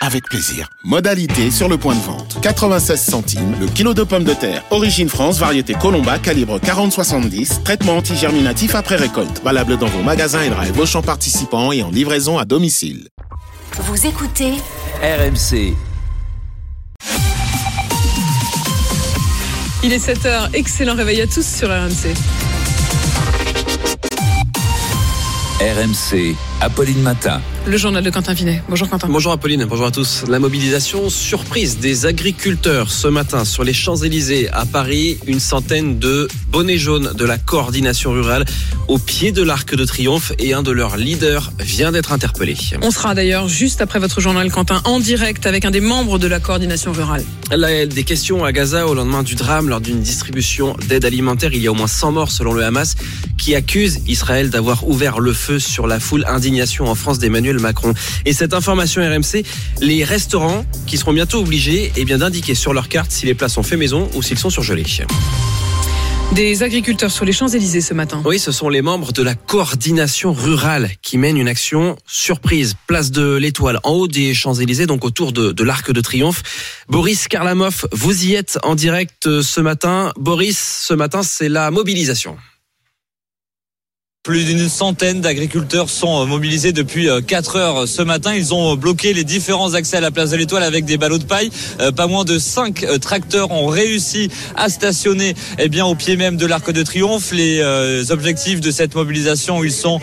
avec plaisir. Modalité sur le point de vente. 96 centimes le kilo de pommes de terre. Origine France, variété Colomba, calibre 40-70. Traitement antigerminatif après récolte. Valable dans vos magasins et drive Auchan participants et en livraison à domicile. Vous écoutez RMC. Il est 7h, excellent réveil à tous sur RMC. RMC, Apolline Matin. Le journal de Quentin Vinet. Bonjour Quentin. Bonjour Apolline, bonjour à tous. La mobilisation surprise des agriculteurs ce matin sur les Champs-Élysées à Paris. Une centaine de bonnets jaunes de la coordination rurale au pied de l'Arc de Triomphe et un de leurs leaders vient d'être interpellé. On sera d'ailleurs juste après votre journal Quentin en direct avec un des membres de la coordination rurale. Là, des questions à Gaza au lendemain du drame lors d'une distribution d'aide alimentaire. Il y a au moins 100 morts selon le Hamas qui accuse Israël d'avoir ouvert le feu sur la foule. En France d'Emmanuel Macron. Et cette information RMC, les restaurants qui seront bientôt obligés eh bien, d'indiquer sur leur carte si les plats sont faits maison ou s'ils sont surgelés. Des agriculteurs sur les Champs-Élysées ce matin. Oui, ce sont les membres de la coordination rurale qui mènent une action surprise. Place de l'Étoile, en haut des Champs-Élysées, donc autour de, de l'Arc de Triomphe. Boris Karlamov, vous y êtes en direct ce matin. Boris, ce matin, c'est la mobilisation. Plus d'une centaine d'agriculteurs sont euh, mobilisés depuis 4 euh, heures ce matin. Ils ont bloqué les différents accès à la place de l'Étoile avec des ballots de paille. Euh, pas moins de 5 tracteurs ont réussi à stationner eh bien, au pied même de l'Arc de Triomphe. Les objectifs de cette mobilisation, ils sont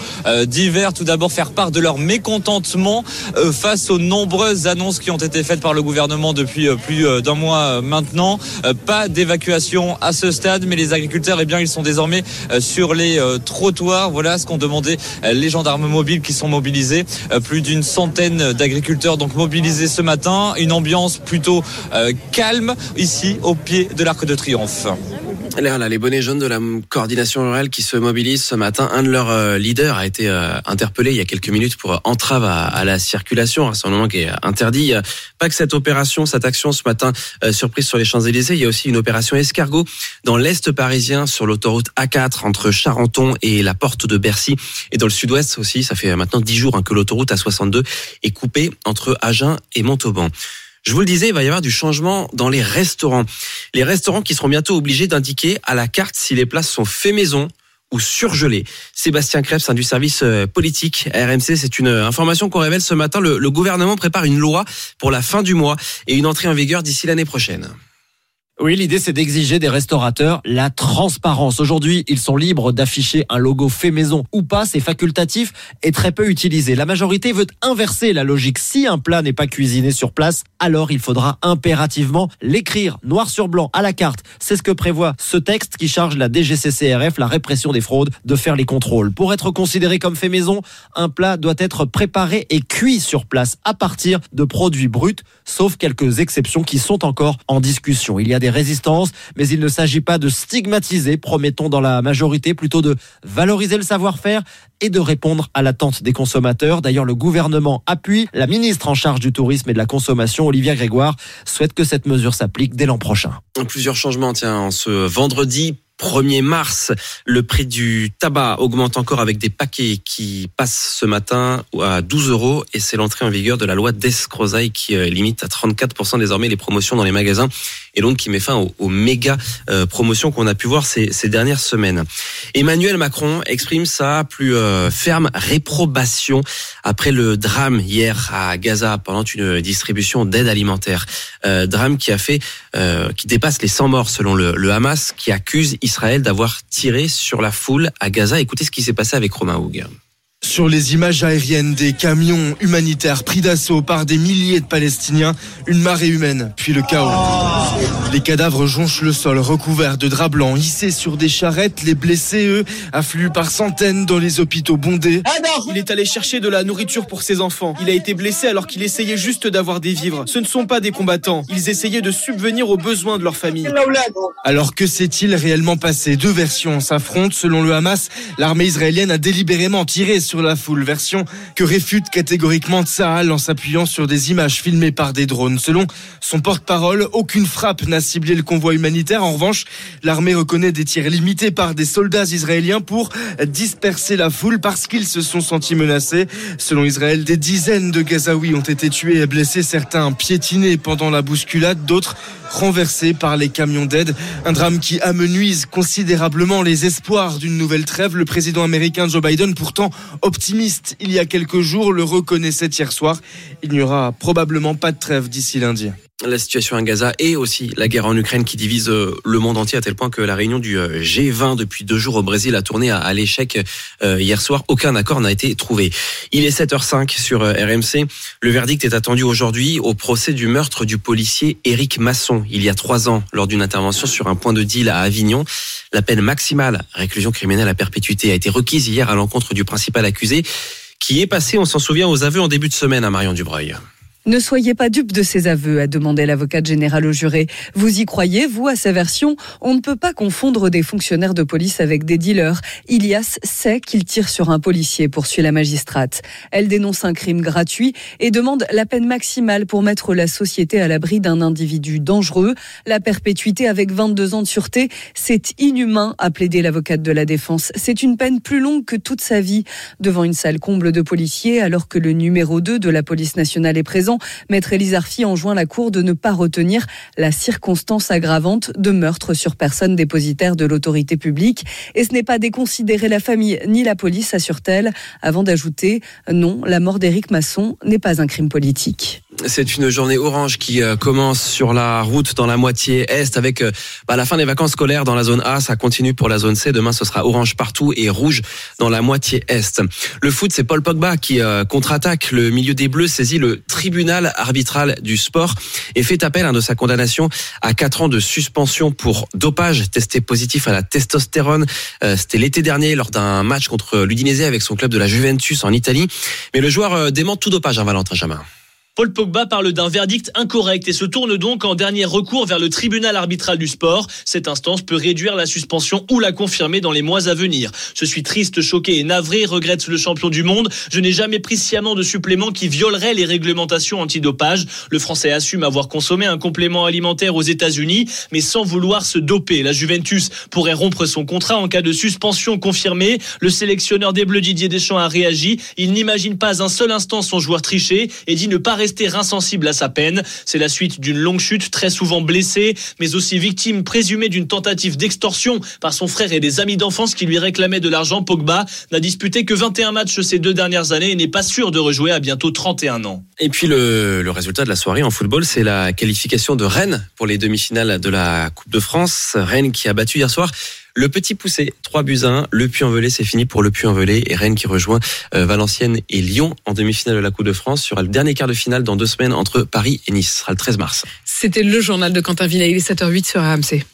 divers. Tout d'abord, faire part de leur mécontentement face aux nombreuses annonces qui ont été faites par le gouvernement depuis plus d'un mois maintenant. Pas d'évacuation à ce stade, mais les agriculteurs, eh bien, ils sont désormais sur les trottoirs voilà ce qu'ont demandé euh, les gendarmes mobiles qui sont mobilisés. Euh, plus d'une centaine d'agriculteurs donc mobilisés ce matin. Une ambiance plutôt euh, calme ici au pied de l'Arc de Triomphe. Là, les bonnets jaunes de la coordination rurale qui se mobilisent ce matin. Un de leurs leaders a été interpellé il y a quelques minutes pour entrave à, la circulation. Un moment qui est interdit. Pas que cette opération, cette action ce matin surprise sur les Champs-Élysées. Il y a aussi une opération escargot dans l'est parisien sur l'autoroute A4 entre Charenton et la Porte de Bercy. Et dans le sud-ouest aussi, ça fait maintenant dix jours hein, que l'autoroute A62 est coupée entre Agen et Montauban. Je vous le disais, il va y avoir du changement dans les restaurants. Les restaurants qui seront bientôt obligés d'indiquer à la carte si les places sont faits maison ou surgelées. Sébastien Krebs, du service euh, politique RMC, c'est une information qu'on révèle ce matin. le gouvernement prépare une loi pour la fin du mois et une entrée en vigueur d'ici l'année prochaine. Oui, l'idée c'est d'exiger des restaurateurs la transparence. Aujourd'hui, ils sont libres d'afficher un logo fait maison ou pas, c'est facultatif et très peu utilisé. La majorité veut inverser la logique. Si un plat n'est pas cuisiné sur place, alors il faudra impérativement l'écrire noir sur blanc à la carte. C'est ce que prévoit ce texte qui charge la DGCCRF, la répression des fraudes, de faire les contrôles. Pour être considéré comme fait maison, un plat doit être préparé et cuit sur place à partir de produits bruts, sauf quelques exceptions qui sont encore en discussion. Il y a des résistance, mais il ne s'agit pas de stigmatiser, promettons dans la majorité, plutôt de valoriser le savoir-faire et de répondre à l'attente des consommateurs. D'ailleurs, le gouvernement appuie. La ministre en charge du tourisme et de la consommation, Olivia Grégoire, souhaite que cette mesure s'applique dès l'an prochain. Plusieurs changements, tiens, en ce vendredi 1er mars, le prix du tabac augmente encore avec des paquets qui passent ce matin à 12 euros et c'est l'entrée en vigueur de la loi d'escrozaille qui euh, limite à 34% désormais les promotions dans les magasins et donc qui met fin aux, méga euh, promotions qu'on a pu voir ces, dernières semaines. Emmanuel Macron exprime sa plus euh, ferme réprobation après le drame hier à Gaza pendant une distribution d'aide alimentaire. drame qui a fait, qui dépasse les 100 morts selon le, le Hamas, qui accuse Israël d'avoir tiré sur la foule à Gaza. Écoutez ce qui s'est passé avec Romain Houg. Sur les images aériennes des camions humanitaires pris d'assaut par des milliers de Palestiniens, une marée humaine, puis le chaos. Les cadavres jonchent le sol recouverts de draps blancs hissés sur des charrettes. Les blessés, eux, affluent par centaines dans les hôpitaux bondés. Il est allé chercher de la nourriture pour ses enfants. Il a été blessé alors qu'il essayait juste d'avoir des vivres. Ce ne sont pas des combattants. Ils essayaient de subvenir aux besoins de leur famille. Alors que s'est-il réellement passé? Deux versions s'affrontent. Selon le Hamas, l'armée israélienne a délibérément tiré sur sur la foule, version que réfute catégoriquement Tsahal en s'appuyant sur des images filmées par des drones. Selon son porte-parole, aucune frappe n'a ciblé le convoi humanitaire. En revanche, l'armée reconnaît des tirs limités par des soldats israéliens pour disperser la foule parce qu'ils se sont sentis menacés. Selon Israël, des dizaines de Gazaouis ont été tués et blessés, certains piétinés pendant la bousculade, d'autres renversés par les camions d'aide. Un drame qui amenuise considérablement les espoirs d'une nouvelle trêve. Le président américain Joe Biden, pourtant optimiste il y a quelques jours, le reconnaissait hier soir. Il n'y aura probablement pas de trêve d'ici lundi la situation à Gaza et aussi la guerre en Ukraine qui divise euh, le monde entier à tel point que la réunion du euh, G20 depuis deux jours au Brésil a tourné à, l'échec euh, hier soir. Aucun accord n'a été trouvé. Il est 7h05 sur RMC. Le verdict est attendu aujourd'hui au procès du meurtre du policier Éric Masson il y a trois ans lors d'une intervention sur un point de deal à Avignon. La peine maximale, réclusion criminelle à perpétuité, a été requise hier à l'encontre du principal accusé qui est passé, on s'en souvient, aux aveux en début de semaine à Marion Dubreuil. Ne soyez pas dupe de ses aveux, a demandé l'avocate générale au juré. Vous y croyez, vous, à sa version? On ne peut pas confondre des fonctionnaires de police avec des dealers. Ilias sait qu'il tire sur un policier, poursuit la magistrate. Elle dénonce un crime gratuit et demande la peine maximale pour mettre la société à l'abri d'un individu dangereux. La perpétuité avec 22 ans de sûreté, c'est inhumain, a plaidé l'avocate de la défense. C'est une peine plus longue que toute sa vie. Devant une salle comble de policiers, alors que le numéro 2 de la police nationale est présent, Maître Élise Arfi enjoint la Cour de ne pas retenir la circonstance aggravante de meurtre sur personne dépositaire de l'autorité publique. Et ce n'est pas déconsidérer la famille ni la police, assure-t-elle, avant d'ajouter non, la mort d'Éric Masson n'est pas un crime politique. C'est une journée orange qui euh, commence sur la route dans la moitié est avec euh, bah, la fin des vacances scolaires dans la zone A. Ça continue pour la zone C. Demain, ce sera orange partout et rouge dans la moitié est. Le foot, c'est Paul Pogba qui euh, contre-attaque. Le milieu des Bleus saisit le tribunal arbitral du sport et fait appel hein, de sa condamnation à 4 ans de suspension pour dopage testé positif à la testostérone. C'était l'été dernier lors d'un match contre l'Udinese avec son club de la Juventus en Italie. Mais le joueur dément tout dopage, hein, Valentin Jamin. Paul Pogba parle d'un verdict incorrect et se tourne donc en dernier recours vers le tribunal arbitral du sport. Cette instance peut réduire la suspension ou la confirmer dans les mois à venir. Je suis triste, choqué et navré, regrette le champion du monde. Je n'ai jamais pris sciemment de supplément qui violerait les réglementations antidopage. Le Français assume avoir consommé un complément alimentaire aux États-Unis, mais sans vouloir se doper. La Juventus pourrait rompre son contrat en cas de suspension confirmée. Le sélectionneur des Bleus Didier Deschamps a réagi. Il n'imagine pas un seul instant son joueur tricher et dit ne pas rester insensible à sa peine. C'est la suite d'une longue chute, très souvent blessé, mais aussi victime présumée d'une tentative d'extorsion par son frère et des amis d'enfance qui lui réclamaient de l'argent. Pogba n'a disputé que 21 matchs ces deux dernières années et n'est pas sûr de rejouer à bientôt 31 ans. Et puis le, le résultat de la soirée en football, c'est la qualification de Rennes pour les demi-finales de la Coupe de France. Rennes qui a battu hier soir le petit poussé, 3 buts 1. Le Puy-en-Velay, c'est fini pour le Puy-en-Velay. Et Rennes qui rejoint euh, Valenciennes et Lyon en demi-finale de la Coupe de France. Sur le dernier quart de finale dans deux semaines entre Paris et Nice. Ce sera le 13 mars. C'était le journal de Quentin Vinay. Il est 7h08 sur AMC.